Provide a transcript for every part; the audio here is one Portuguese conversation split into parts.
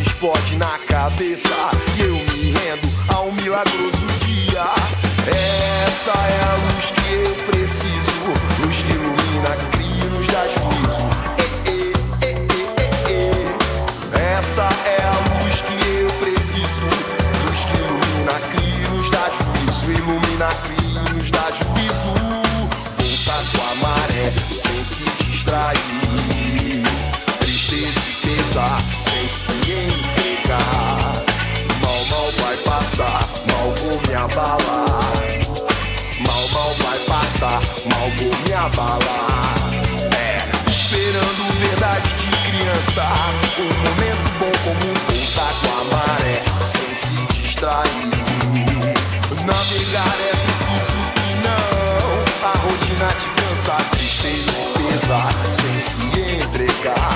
Explode na cabeça E eu me rendo a um milagroso dia. Essa é a luz que eu preciso Luz que ilumina, cria e nos dá juízo eh, eh, eh. Essa é a luz que eu preciso Luz que ilumina, cria e nos dá juízo Ilumina, cria e nos dá juízo Volta com a maré abalar. Mal, mal vai passar, mal vou me abalar. É, esperando verdade de criança. Um momento bom como voltar com a maré, sem se distrair. Navegar é preciso, senão a rotina te cansa, tristeza e pesar, sem se entregar.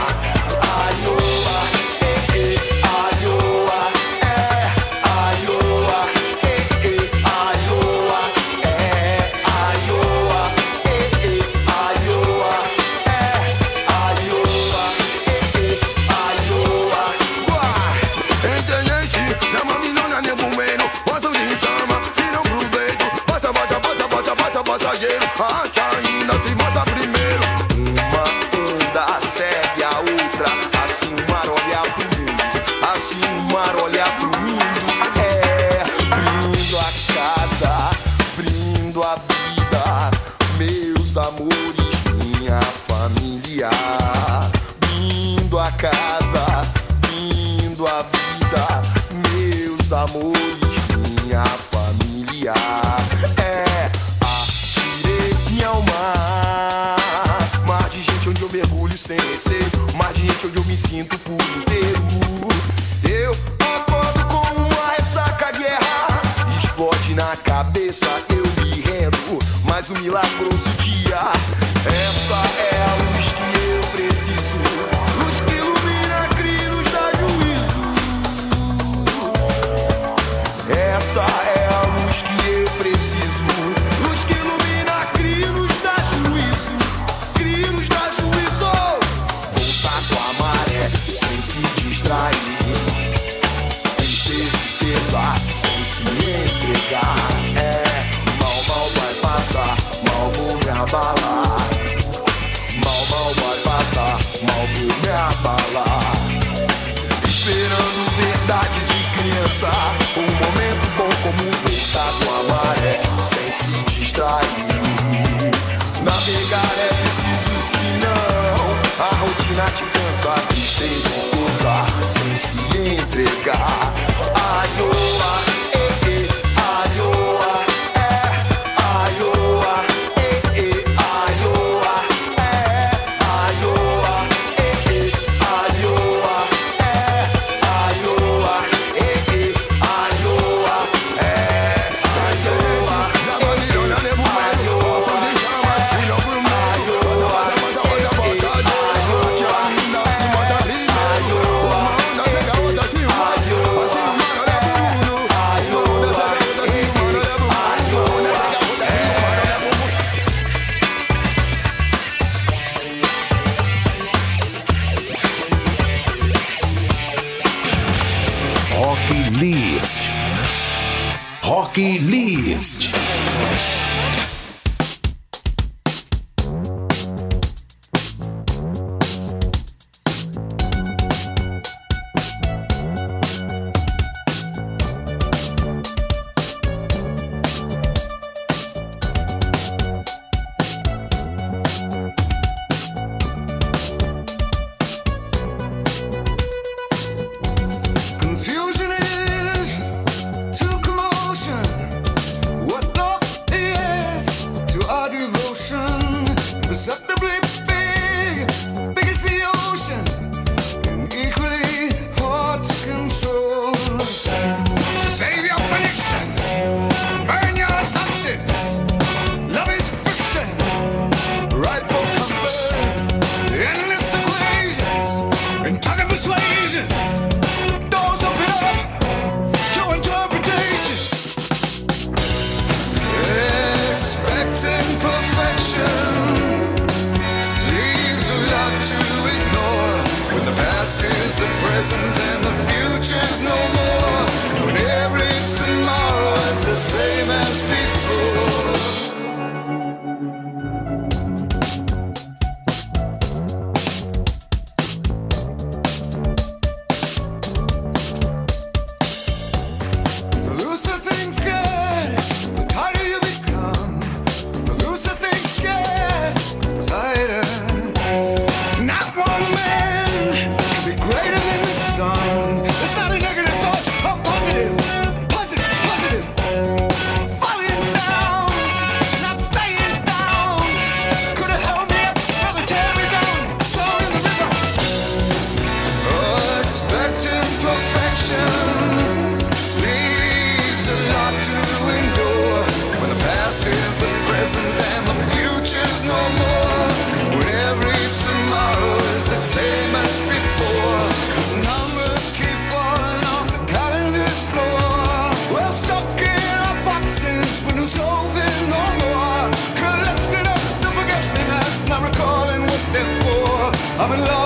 I'm love.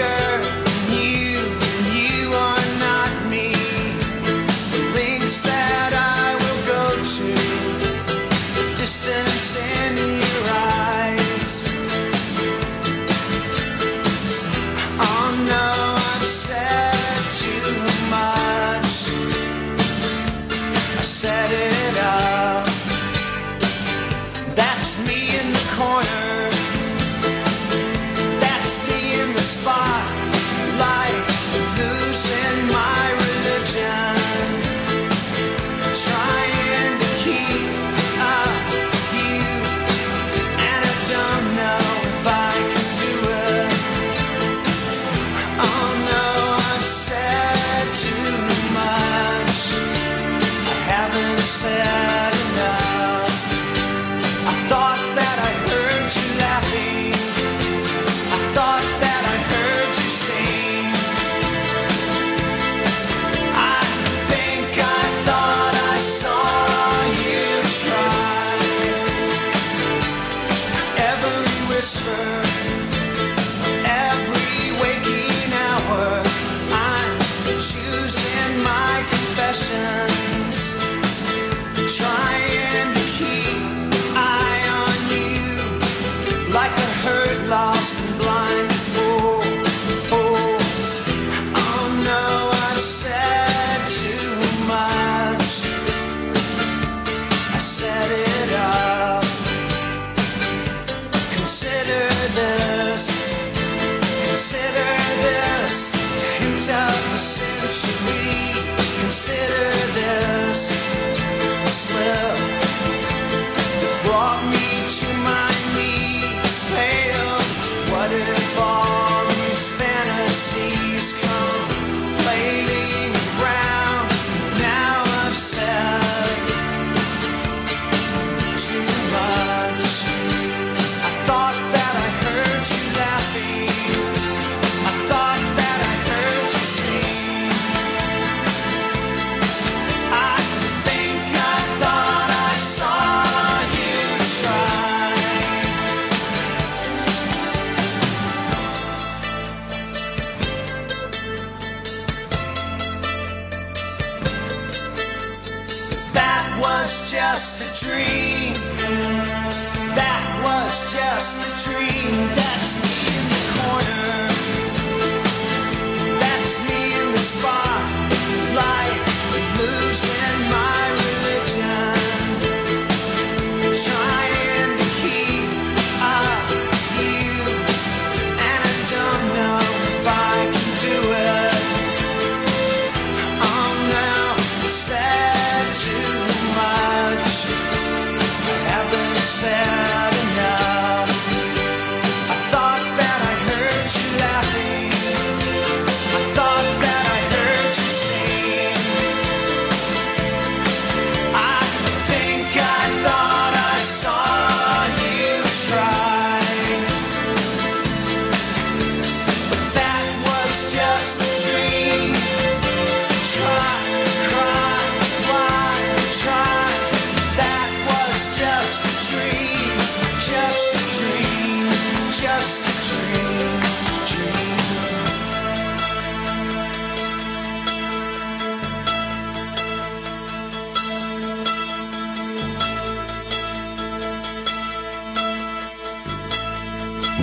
Yeah.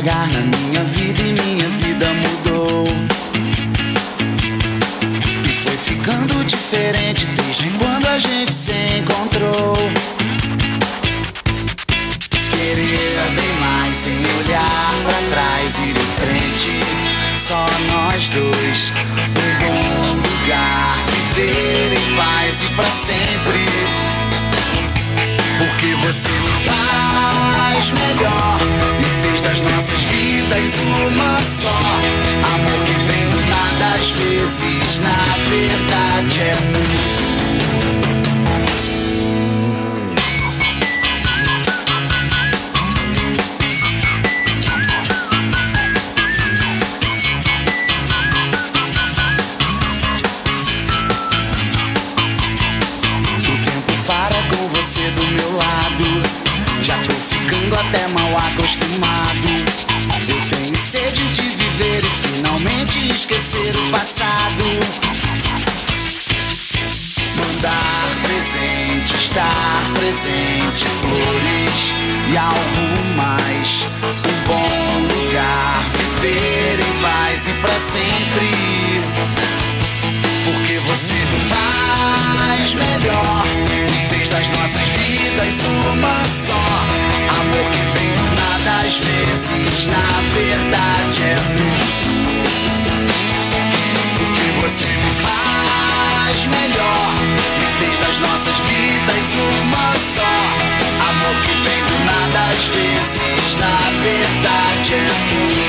Devagar na minha vida você me faz melhor. E fez das nossas vidas uma só? Amor que vem do nada às vezes Na verdade é tudo Porque você me faz melhor. E fez das nossas vidas uma só? Amor que vem do nada às vezes Na verdade é tudo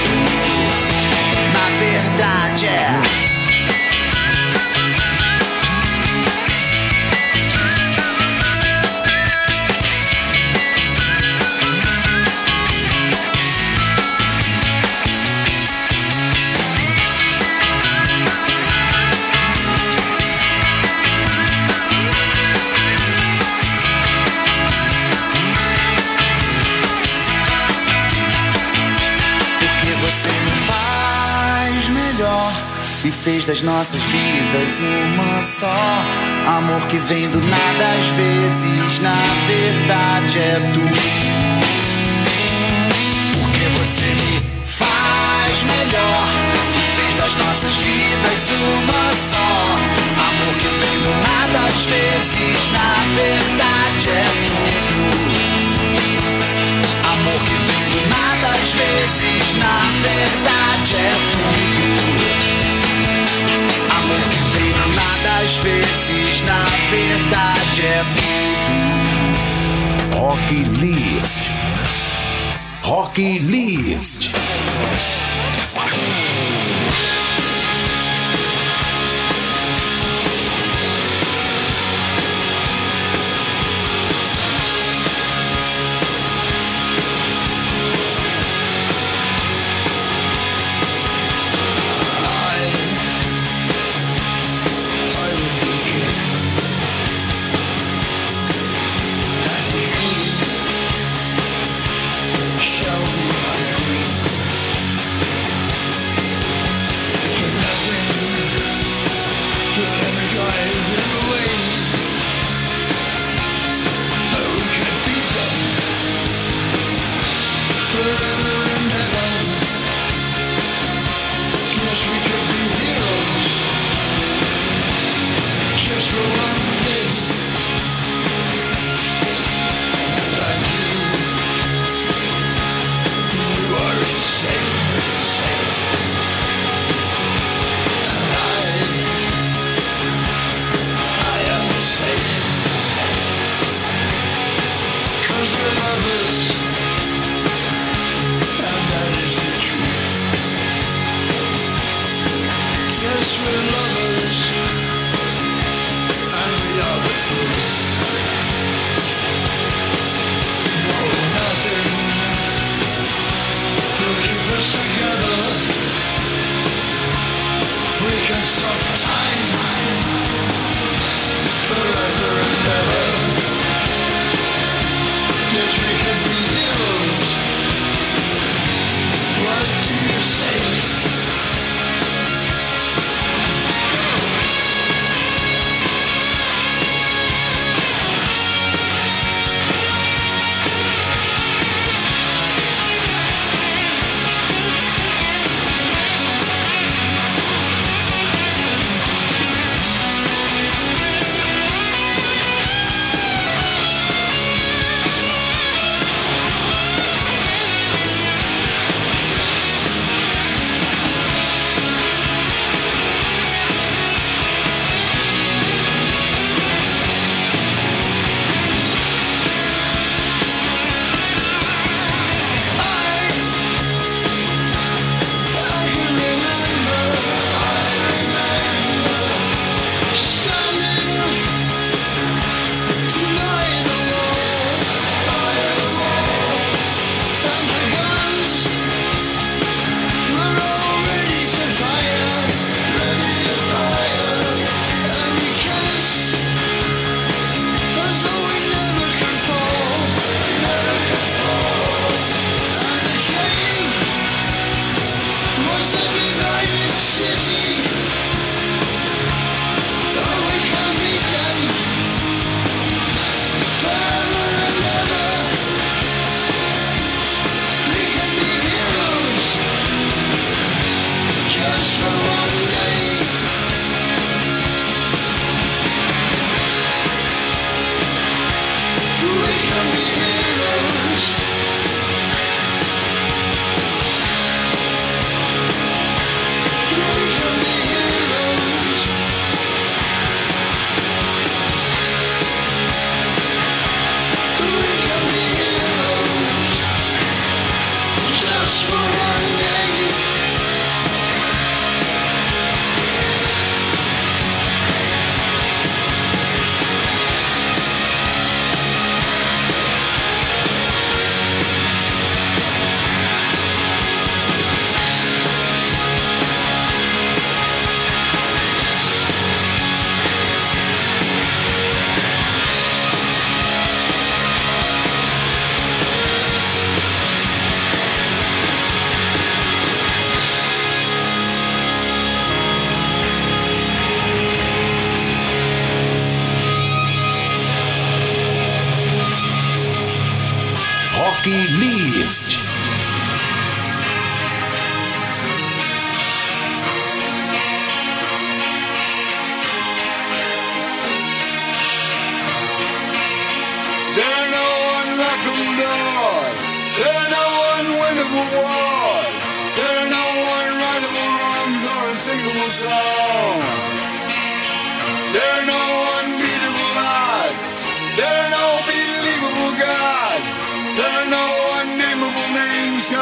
Na verdade é fez das nossas vidas uma só. Amor que vem do nada às vezes, na verdade é tudo. Porque você me faz melhor fez das nossas vidas uma só. Amor que vem do nada às vezes, na verdade é tudo. Amor que vem do nada às vezes, na verdade é tudo. Às vezes, na verdade é tudo. Rock List. Rock List. есть. There no unlockable doors. There are no one winnable.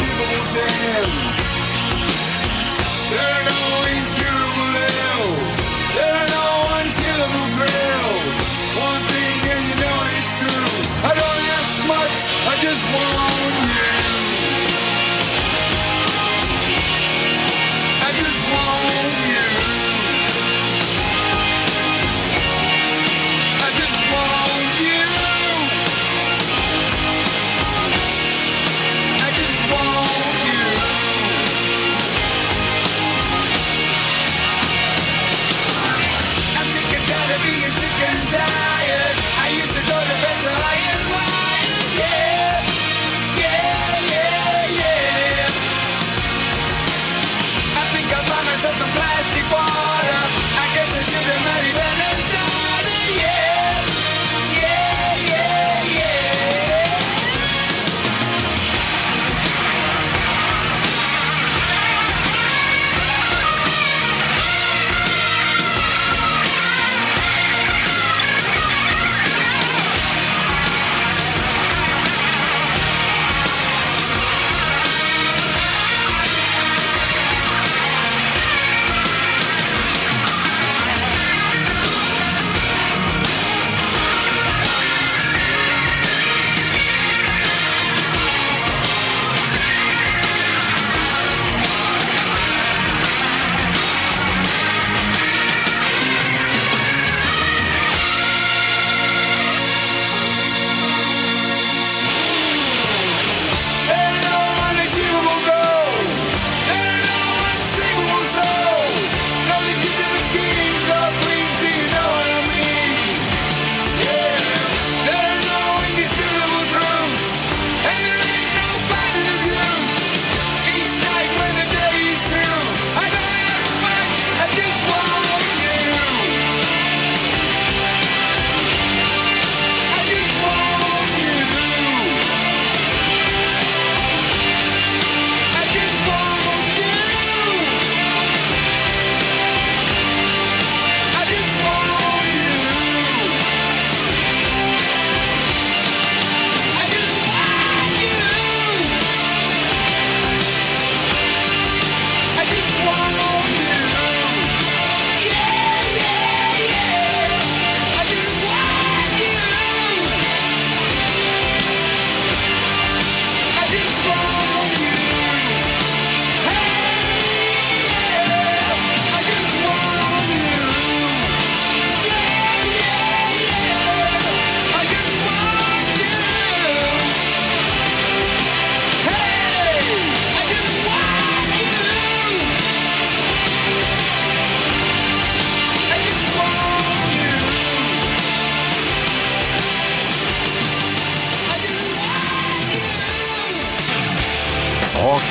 evils in. There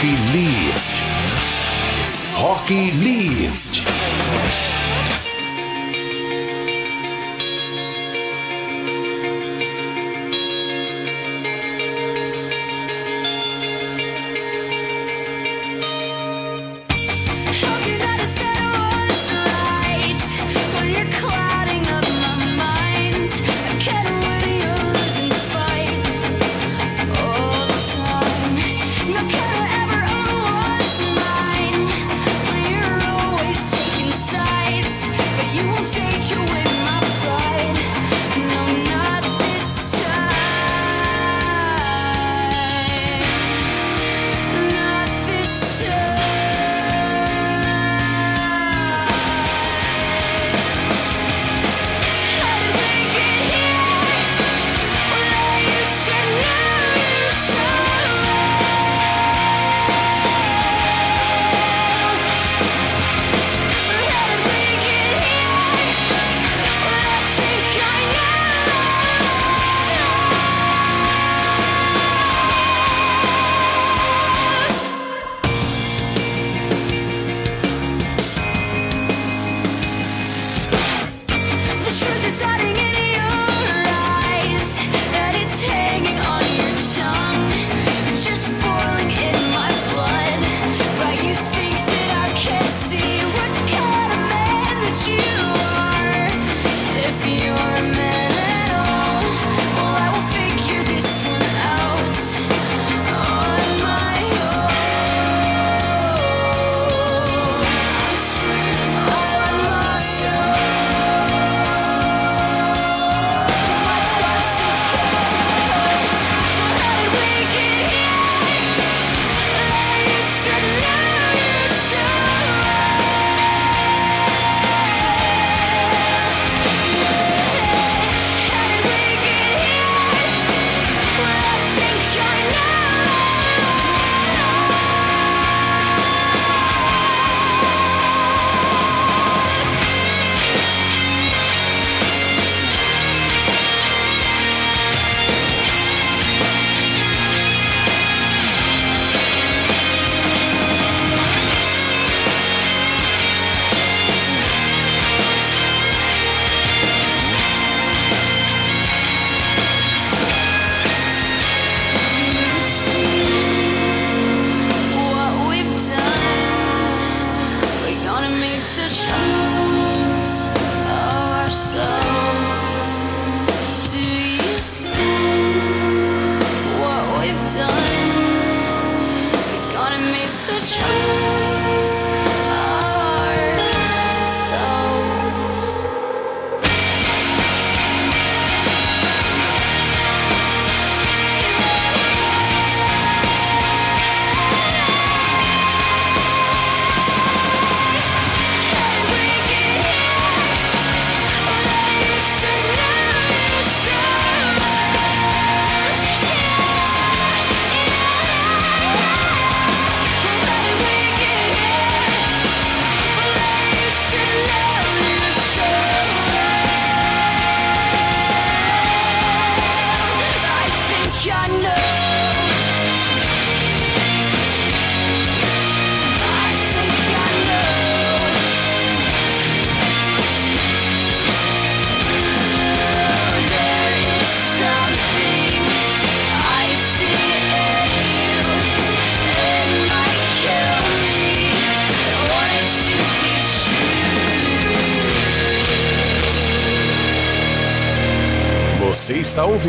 Hockey liest. Hockey liest.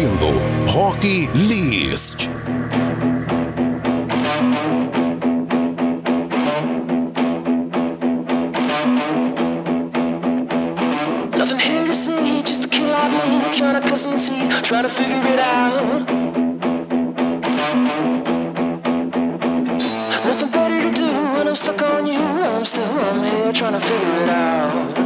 Rock List. Nothing here to see, just a kid me trying to cut some teeth, trying to figure it out. Nothing better to do when I'm stuck on you. I'm still I'm here trying to figure it out.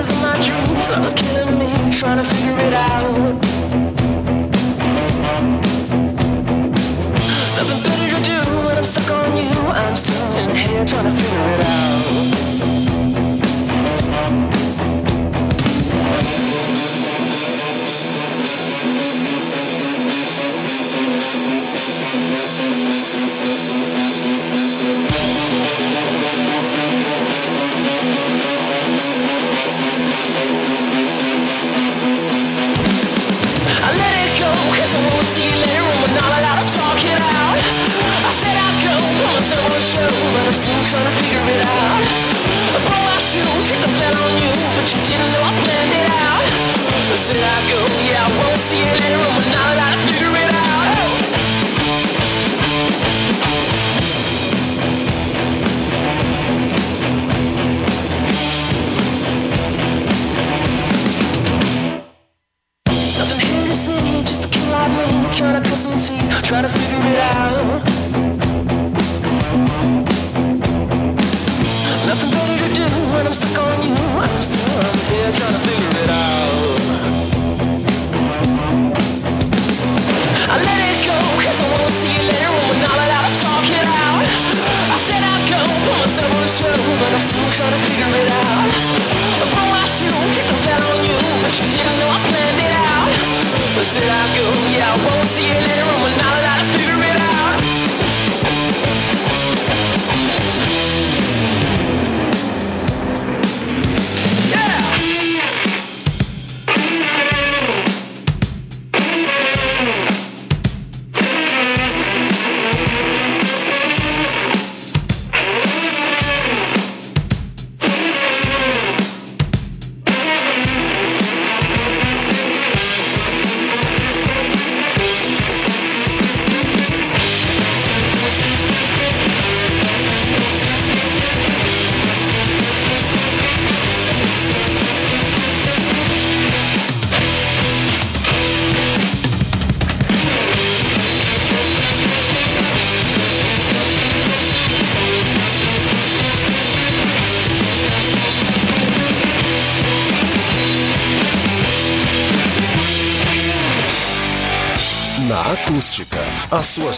Is in my dreams. Love is killing me, trying to figure it out. Nothing better to do when I'm stuck on you. I'm still in here trying to figure it out. and I go, yeah, I won't see it later. Trying to figure it out. I blow my shoe, take a bet on you, but you didn't know I planned it out. I said I'd go, yeah, I won't see you later when